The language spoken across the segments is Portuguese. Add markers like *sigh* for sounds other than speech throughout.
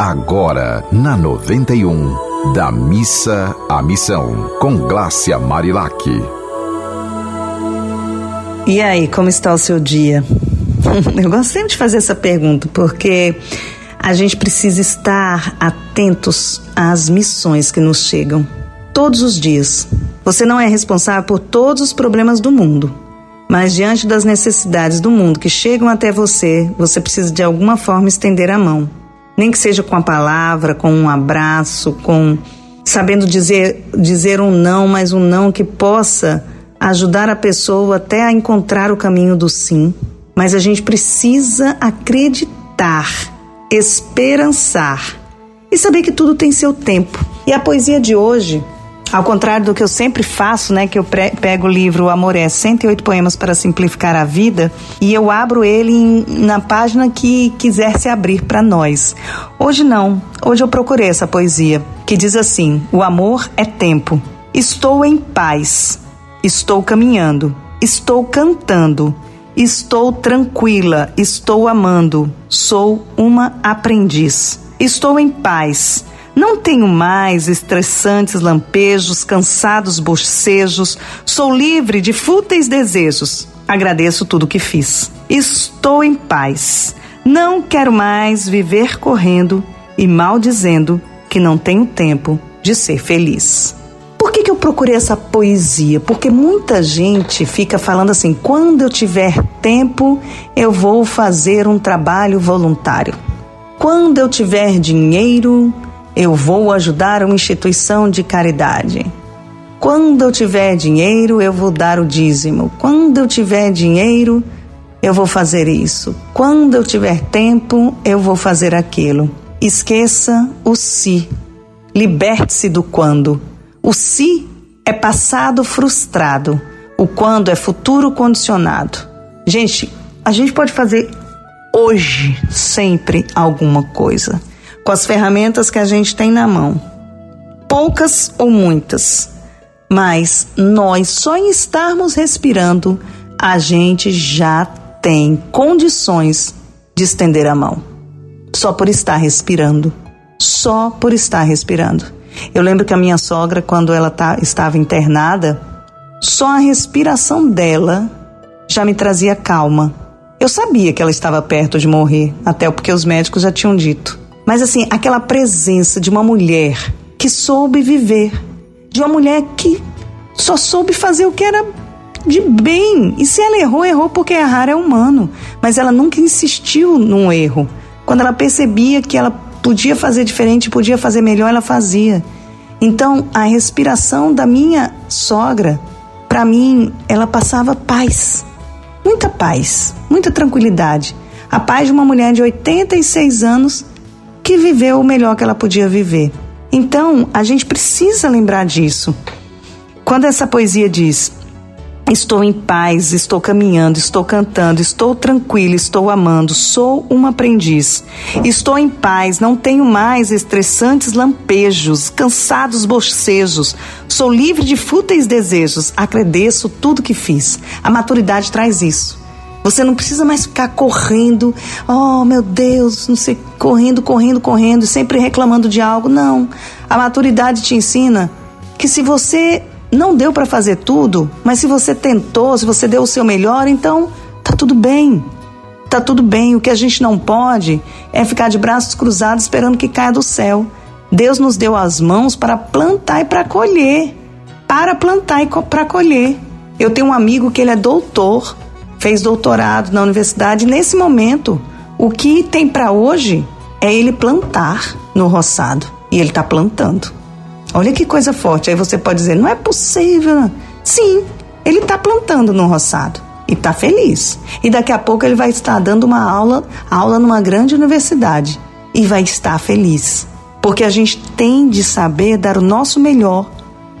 agora na 91 da missa à missão com Glácia Marilac. E aí, como está o seu dia? *laughs* Eu gosto sempre de fazer essa pergunta porque a gente precisa estar atentos às missões que nos chegam todos os dias. Você não é responsável por todos os problemas do mundo, mas diante das necessidades do mundo que chegam até você, você precisa de alguma forma estender a mão nem que seja com a palavra, com um abraço, com sabendo dizer dizer um não, mas um não que possa ajudar a pessoa até a encontrar o caminho do sim. Mas a gente precisa acreditar, esperançar e saber que tudo tem seu tempo. E a poesia de hoje ao contrário do que eu sempre faço, né, que eu pego o livro Amor é 108 poemas para simplificar a vida e eu abro ele em, na página que quiser se abrir para nós. Hoje não. Hoje eu procurei essa poesia que diz assim: O amor é tempo. Estou em paz. Estou caminhando. Estou cantando. Estou tranquila. Estou amando. Sou uma aprendiz. Estou em paz. Não tenho mais estressantes lampejos, cansados bocejos, sou livre de fúteis desejos. Agradeço tudo que fiz. Estou em paz. Não quero mais viver correndo e maldizendo que não tenho tempo de ser feliz. Por que, que eu procurei essa poesia? Porque muita gente fica falando assim: quando eu tiver tempo, eu vou fazer um trabalho voluntário. Quando eu tiver dinheiro, eu vou ajudar uma instituição de caridade. Quando eu tiver dinheiro, eu vou dar o dízimo. Quando eu tiver dinheiro, eu vou fazer isso. Quando eu tiver tempo, eu vou fazer aquilo. Esqueça o se. Liberte-se do quando. O se é passado frustrado. O quando é futuro condicionado. Gente, a gente pode fazer hoje sempre alguma coisa com as ferramentas que a gente tem na mão. Poucas ou muitas, mas nós só em estarmos respirando, a gente já tem condições de estender a mão. Só por estar respirando. Só por estar respirando. Eu lembro que a minha sogra, quando ela tá, estava internada, só a respiração dela já me trazia calma. Eu sabia que ela estava perto de morrer, até porque os médicos já tinham dito. Mas assim, aquela presença de uma mulher que soube viver, de uma mulher que só soube fazer o que era de bem. E se ela errou, errou porque errar é humano. Mas ela nunca insistiu num erro. Quando ela percebia que ela podia fazer diferente, podia fazer melhor, ela fazia. Então, a respiração da minha sogra, para mim, ela passava paz. Muita paz, muita tranquilidade. A paz de uma mulher de 86 anos que viveu o melhor que ela podia viver. Então, a gente precisa lembrar disso. Quando essa poesia diz: Estou em paz, estou caminhando, estou cantando, estou tranquilo, estou amando, sou um aprendiz. Estou em paz, não tenho mais estressantes lampejos, cansados bocejos. Sou livre de fúteis desejos, agradeço tudo que fiz. A maturidade traz isso. Você não precisa mais ficar correndo, oh meu Deus, não sei, correndo, correndo, correndo, sempre reclamando de algo. Não. A maturidade te ensina que se você não deu para fazer tudo, mas se você tentou, se você deu o seu melhor, então tá tudo bem. Tá tudo bem. O que a gente não pode é ficar de braços cruzados esperando que caia do céu. Deus nos deu as mãos para plantar e para colher. Para plantar e para colher. Eu tenho um amigo que ele é doutor fez doutorado na universidade. Nesse momento, o que tem para hoje é ele plantar no roçado. E ele está plantando. Olha que coisa forte. Aí você pode dizer, não é possível. Sim, ele está plantando no roçado e está feliz. E daqui a pouco ele vai estar dando uma aula, aula numa grande universidade e vai estar feliz. Porque a gente tem de saber dar o nosso melhor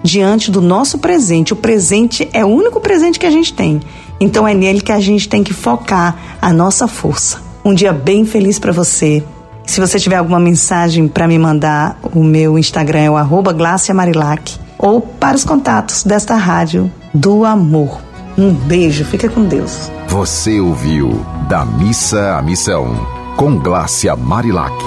diante do nosso presente. O presente é o único presente que a gente tem. Então é nele que a gente tem que focar a nossa força. Um dia bem feliz para você. Se você tiver alguma mensagem para me mandar, o meu Instagram é o Marilac, ou para os contatos desta rádio do amor. Um beijo, fica com Deus. Você ouviu Da Missa à Missão, com Glácia Marilac.